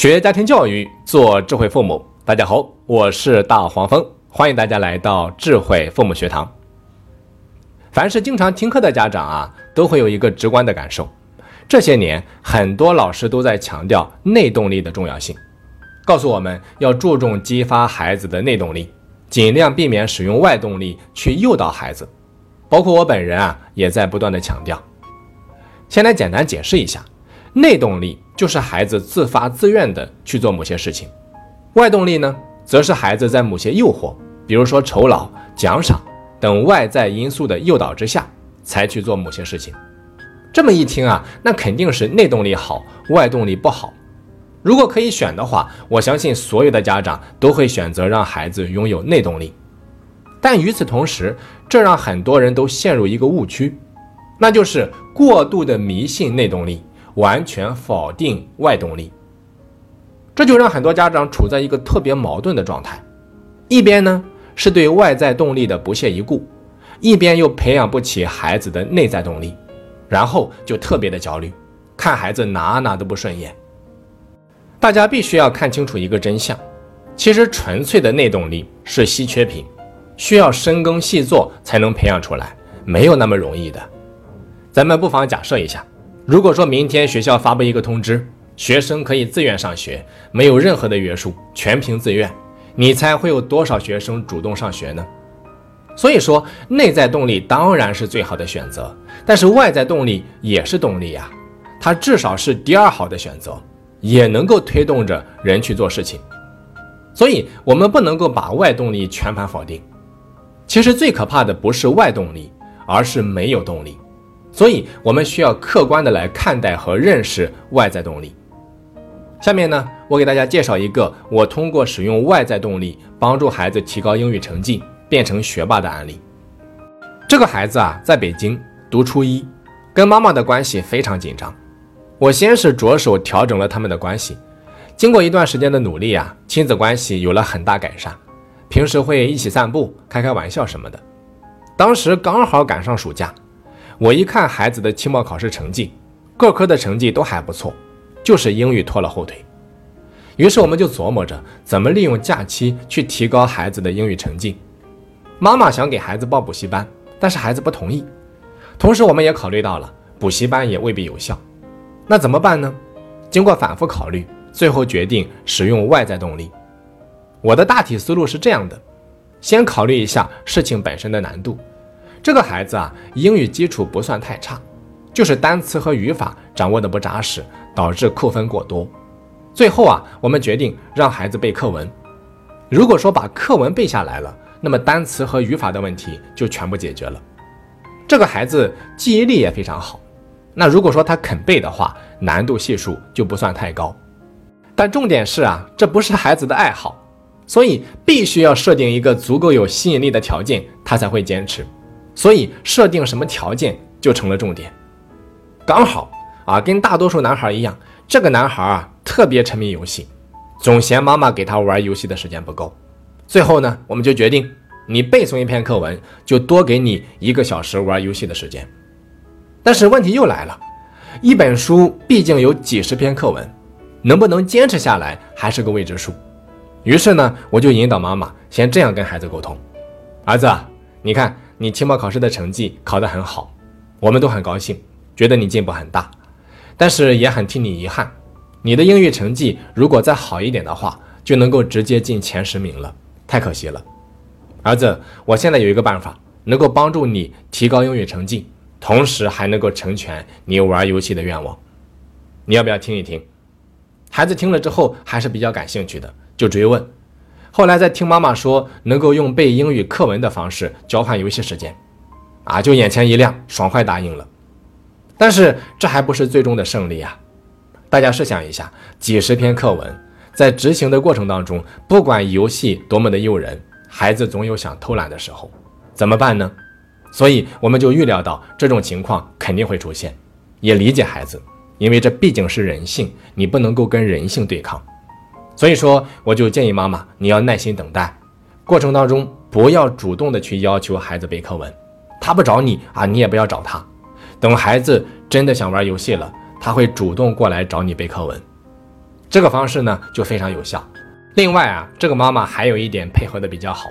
学家庭教育，做智慧父母。大家好，我是大黄蜂，欢迎大家来到智慧父母学堂。凡是经常听课的家长啊，都会有一个直观的感受：这些年，很多老师都在强调内动力的重要性，告诉我们要注重激发孩子的内动力，尽量避免使用外动力去诱导孩子。包括我本人啊，也在不断的强调。先来简单解释一下，内动力。就是孩子自发自愿的去做某些事情，外动力呢，则是孩子在某些诱惑，比如说酬劳、奖赏等外在因素的诱导之下，才去做某些事情。这么一听啊，那肯定是内动力好，外动力不好。如果可以选的话，我相信所有的家长都会选择让孩子拥有内动力。但与此同时，这让很多人都陷入一个误区，那就是过度的迷信内动力。完全否定外动力，这就让很多家长处在一个特别矛盾的状态，一边呢是对外在动力的不屑一顾，一边又培养不起孩子的内在动力，然后就特别的焦虑，看孩子哪哪都不顺眼。大家必须要看清楚一个真相，其实纯粹的内动力是稀缺品，需要深耕细作才能培养出来，没有那么容易的。咱们不妨假设一下。如果说明天学校发布一个通知，学生可以自愿上学，没有任何的约束，全凭自愿，你猜会有多少学生主动上学呢？所以说，内在动力当然是最好的选择，但是外在动力也是动力呀，它至少是第二好的选择，也能够推动着人去做事情。所以，我们不能够把外动力全盘否定。其实最可怕的不是外动力，而是没有动力。所以，我们需要客观的来看待和认识外在动力。下面呢，我给大家介绍一个我通过使用外在动力帮助孩子提高英语成绩，变成学霸的案例。这个孩子啊，在北京读初一，跟妈妈的关系非常紧张。我先是着手调整了他们的关系，经过一段时间的努力啊，亲子关系有了很大改善。平时会一起散步、开开玩笑什么的。当时刚好赶上暑假。我一看孩子的期末考试成绩，各科的成绩都还不错，就是英语拖了后腿。于是我们就琢磨着怎么利用假期去提高孩子的英语成绩。妈妈想给孩子报补习班，但是孩子不同意。同时，我们也考虑到了补习班也未必有效，那怎么办呢？经过反复考虑，最后决定使用外在动力。我的大体思路是这样的：先考虑一下事情本身的难度。这个孩子啊，英语基础不算太差，就是单词和语法掌握的不扎实，导致扣分过多。最后啊，我们决定让孩子背课文。如果说把课文背下来了，那么单词和语法的问题就全部解决了。这个孩子记忆力也非常好，那如果说他肯背的话，难度系数就不算太高。但重点是啊，这不是孩子的爱好，所以必须要设定一个足够有吸引力的条件，他才会坚持。所以设定什么条件就成了重点。刚好啊，跟大多数男孩一样，这个男孩啊特别沉迷游戏，总嫌妈妈给他玩游戏的时间不够。最后呢，我们就决定，你背诵一篇课文，就多给你一个小时玩游戏的时间。但是问题又来了，一本书毕竟有几十篇课文，能不能坚持下来还是个未知数。于是呢，我就引导妈妈先这样跟孩子沟通：儿子，你看。你期末考试的成绩考得很好，我们都很高兴，觉得你进步很大，但是也很替你遗憾。你的英语成绩如果再好一点的话，就能够直接进前十名了，太可惜了。儿子，我现在有一个办法，能够帮助你提高英语成绩，同时还能够成全你玩游戏的愿望。你要不要听一听？孩子听了之后还是比较感兴趣的，就追问。后来在听妈妈说能够用背英语课文的方式交换游戏时间，啊，就眼前一亮，爽快答应了。但是这还不是最终的胜利啊！大家试想一下，几十篇课文在执行的过程当中，不管游戏多么的诱人，孩子总有想偷懒的时候，怎么办呢？所以我们就预料到这种情况肯定会出现，也理解孩子，因为这毕竟是人性，你不能够跟人性对抗。所以说，我就建议妈妈，你要耐心等待，过程当中不要主动的去要求孩子背课文，他不找你啊，你也不要找他。等孩子真的想玩游戏了，他会主动过来找你背课文。这个方式呢就非常有效。另外啊，这个妈妈还有一点配合的比较好，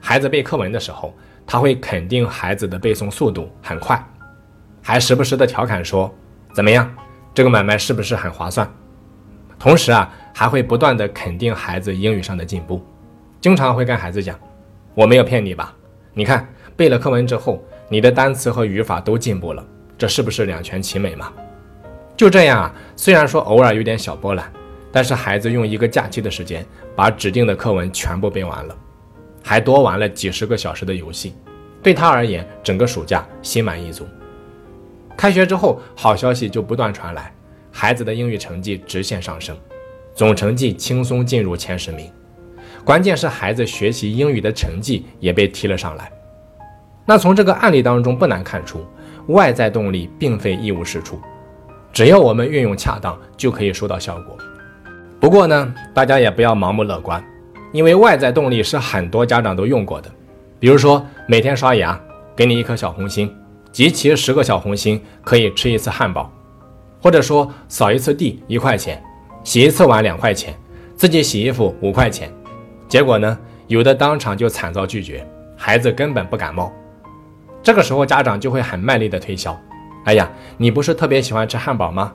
孩子背课文的时候，他会肯定孩子的背诵速度很快，还时不时的调侃说：“怎么样，这个买卖是不是很划算？”同时啊，还会不断的肯定孩子英语上的进步，经常会跟孩子讲：“我没有骗你吧？你看背了课文之后，你的单词和语法都进步了，这是不是两全其美嘛？”就这样啊，虽然说偶尔有点小波澜，但是孩子用一个假期的时间把指定的课文全部背完了，还多玩了几十个小时的游戏，对他而言，整个暑假心满意足。开学之后，好消息就不断传来。孩子的英语成绩直线上升，总成绩轻松进入前十名。关键是孩子学习英语的成绩也被提了上来。那从这个案例当中不难看出，外在动力并非一无是处，只要我们运用恰当，就可以收到效果。不过呢，大家也不要盲目乐观，因为外在动力是很多家长都用过的。比如说每天刷牙，给你一颗小红心，集齐十个小红心可以吃一次汉堡。或者说扫一次地一块钱，洗一次碗两块钱，自己洗衣服五块钱，结果呢，有的当场就惨遭拒绝，孩子根本不感冒。这个时候家长就会很卖力的推销，哎呀，你不是特别喜欢吃汉堡吗？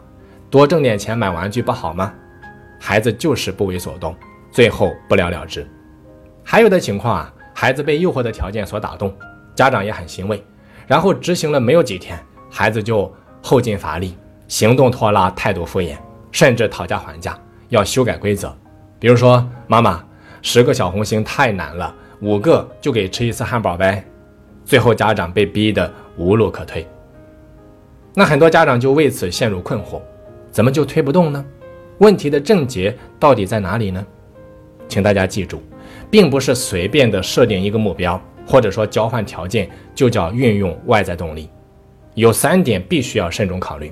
多挣点钱买玩具不好吗？孩子就是不为所动，最后不了了之。还有的情况啊，孩子被诱惑的条件所打动，家长也很欣慰，然后执行了没有几天，孩子就后劲乏力。行动拖拉，态度敷衍，甚至讨价还价，要修改规则。比如说，妈妈，十个小红心太难了，五个就给吃一次汉堡呗。最后家长被逼得无路可退。那很多家长就为此陷入困惑，怎么就推不动呢？问题的症结到底在哪里呢？请大家记住，并不是随便的设定一个目标，或者说交换条件就叫运用外在动力。有三点必须要慎重考虑。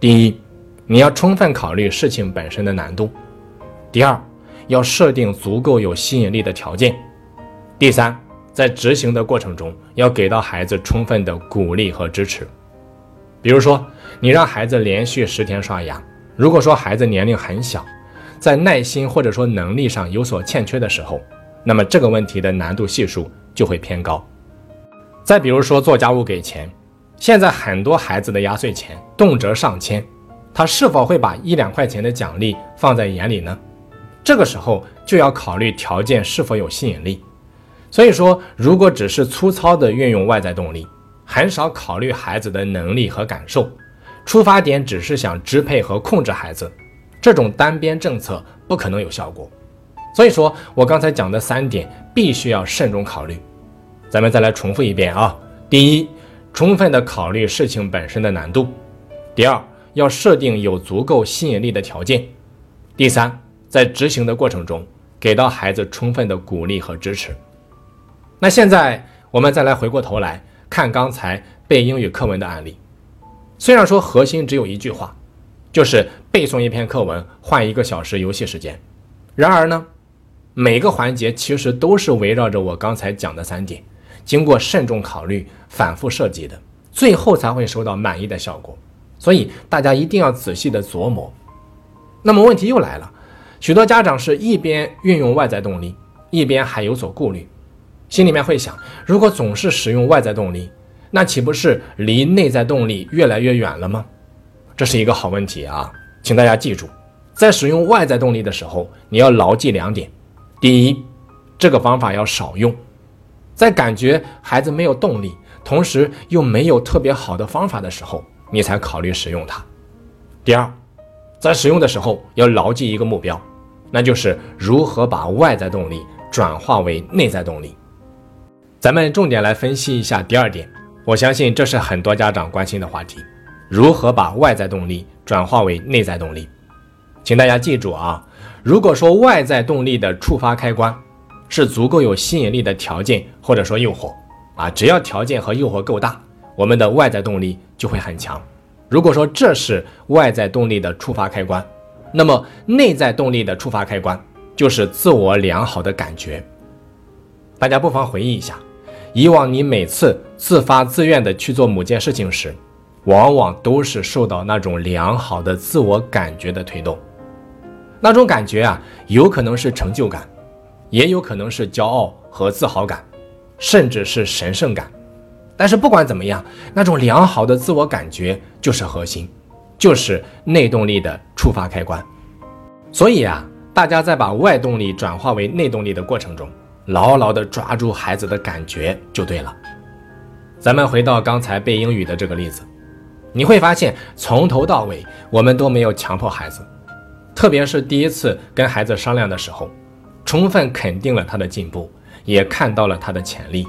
第一，你要充分考虑事情本身的难度；第二，要设定足够有吸引力的条件；第三，在执行的过程中要给到孩子充分的鼓励和支持。比如说，你让孩子连续十天刷牙，如果说孩子年龄很小，在耐心或者说能力上有所欠缺的时候，那么这个问题的难度系数就会偏高。再比如说，做家务给钱。现在很多孩子的压岁钱动辄上千，他是否会把一两块钱的奖励放在眼里呢？这个时候就要考虑条件是否有吸引力。所以说，如果只是粗糙的运用外在动力，很少考虑孩子的能力和感受，出发点只是想支配和控制孩子，这种单边政策不可能有效果。所以说我刚才讲的三点必须要慎重考虑。咱们再来重复一遍啊，第一。充分的考虑事情本身的难度。第二，要设定有足够吸引力的条件。第三，在执行的过程中，给到孩子充分的鼓励和支持。那现在我们再来回过头来看刚才背英语课文的案例。虽然说核心只有一句话，就是背诵一篇课文换一个小时游戏时间，然而呢，每个环节其实都是围绕着我刚才讲的三点。经过慎重考虑、反复设计的，最后才会收到满意的效果。所以大家一定要仔细的琢磨。那么问题又来了，许多家长是一边运用外在动力，一边还有所顾虑，心里面会想：如果总是使用外在动力，那岂不是离内在动力越来越远了吗？这是一个好问题啊，请大家记住，在使用外在动力的时候，你要牢记两点：第一，这个方法要少用。在感觉孩子没有动力，同时又没有特别好的方法的时候，你才考虑使用它。第二，在使用的时候要牢记一个目标，那就是如何把外在动力转化为内在动力。咱们重点来分析一下第二点，我相信这是很多家长关心的话题：如何把外在动力转化为内在动力？请大家记住啊，如果说外在动力的触发开关。是足够有吸引力的条件或者说诱惑啊，只要条件和诱惑够大，我们的外在动力就会很强。如果说这是外在动力的触发开关，那么内在动力的触发开关就是自我良好的感觉。大家不妨回忆一下，以往你每次自发自愿的去做某件事情时，往往都是受到那种良好的自我感觉的推动。那种感觉啊，有可能是成就感，也有可能是骄傲和自豪感，甚至是神圣感。但是不管怎么样，那种良好的自我感觉就是核心，就是内动力的触发开关。所以啊，大家在把外动力转化为内动力的过程中，牢牢地抓住孩子的感觉就对了。咱们回到刚才背英语的这个例子，你会发现从头到尾我们都没有强迫孩子，特别是第一次跟孩子商量的时候，充分肯定了他的进步，也看到了他的潜力。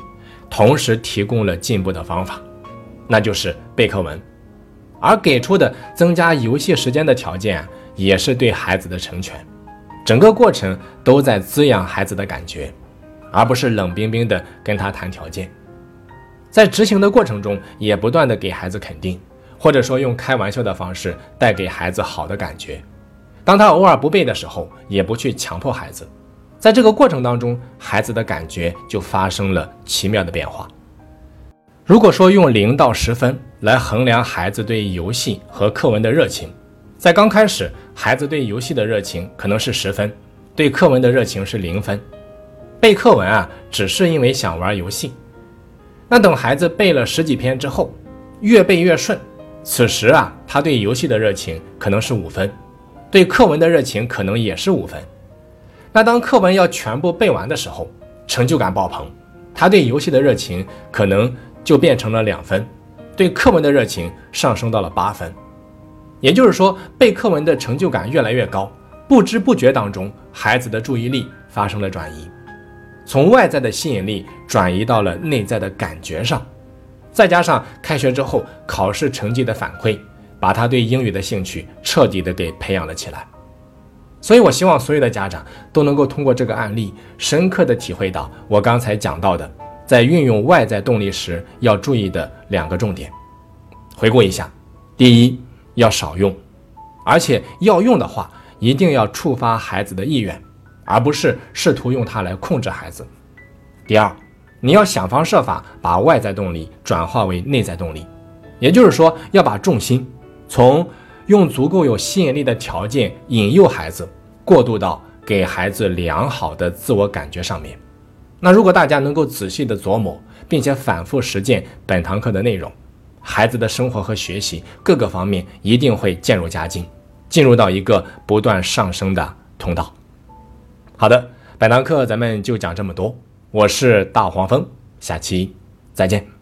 同时提供了进步的方法，那就是背课文，而给出的增加游戏时间的条件也是对孩子的成全。整个过程都在滋养孩子的感觉，而不是冷冰冰的跟他谈条件。在执行的过程中，也不断的给孩子肯定，或者说用开玩笑的方式带给孩子好的感觉。当他偶尔不背的时候，也不去强迫孩子。在这个过程当中，孩子的感觉就发生了奇妙的变化。如果说用零到十分来衡量孩子对游戏和课文的热情，在刚开始，孩子对游戏的热情可能是十分，对课文的热情是零分。背课文啊，只是因为想玩游戏。那等孩子背了十几篇之后，越背越顺，此时啊，他对游戏的热情可能是五分，对课文的热情可能也是五分。那当课文要全部背完的时候，成就感爆棚，他对游戏的热情可能就变成了两分，对课文的热情上升到了八分。也就是说，背课文的成就感越来越高，不知不觉当中，孩子的注意力发生了转移，从外在的吸引力转移到了内在的感觉上，再加上开学之后考试成绩的反馈，把他对英语的兴趣彻底的给培养了起来。所以，我希望所有的家长都能够通过这个案例，深刻的体会到我刚才讲到的，在运用外在动力时要注意的两个重点。回顾一下：第一，要少用，而且要用的话，一定要触发孩子的意愿，而不是试图用它来控制孩子。第二，你要想方设法把外在动力转化为内在动力，也就是说，要把重心从。用足够有吸引力的条件引诱孩子，过渡到给孩子良好的自我感觉上面。那如果大家能够仔细的琢磨，并且反复实践本堂课的内容，孩子的生活和学习各个方面一定会渐入佳境，进入到一个不断上升的通道。好的，本堂课咱们就讲这么多，我是大黄蜂，下期再见。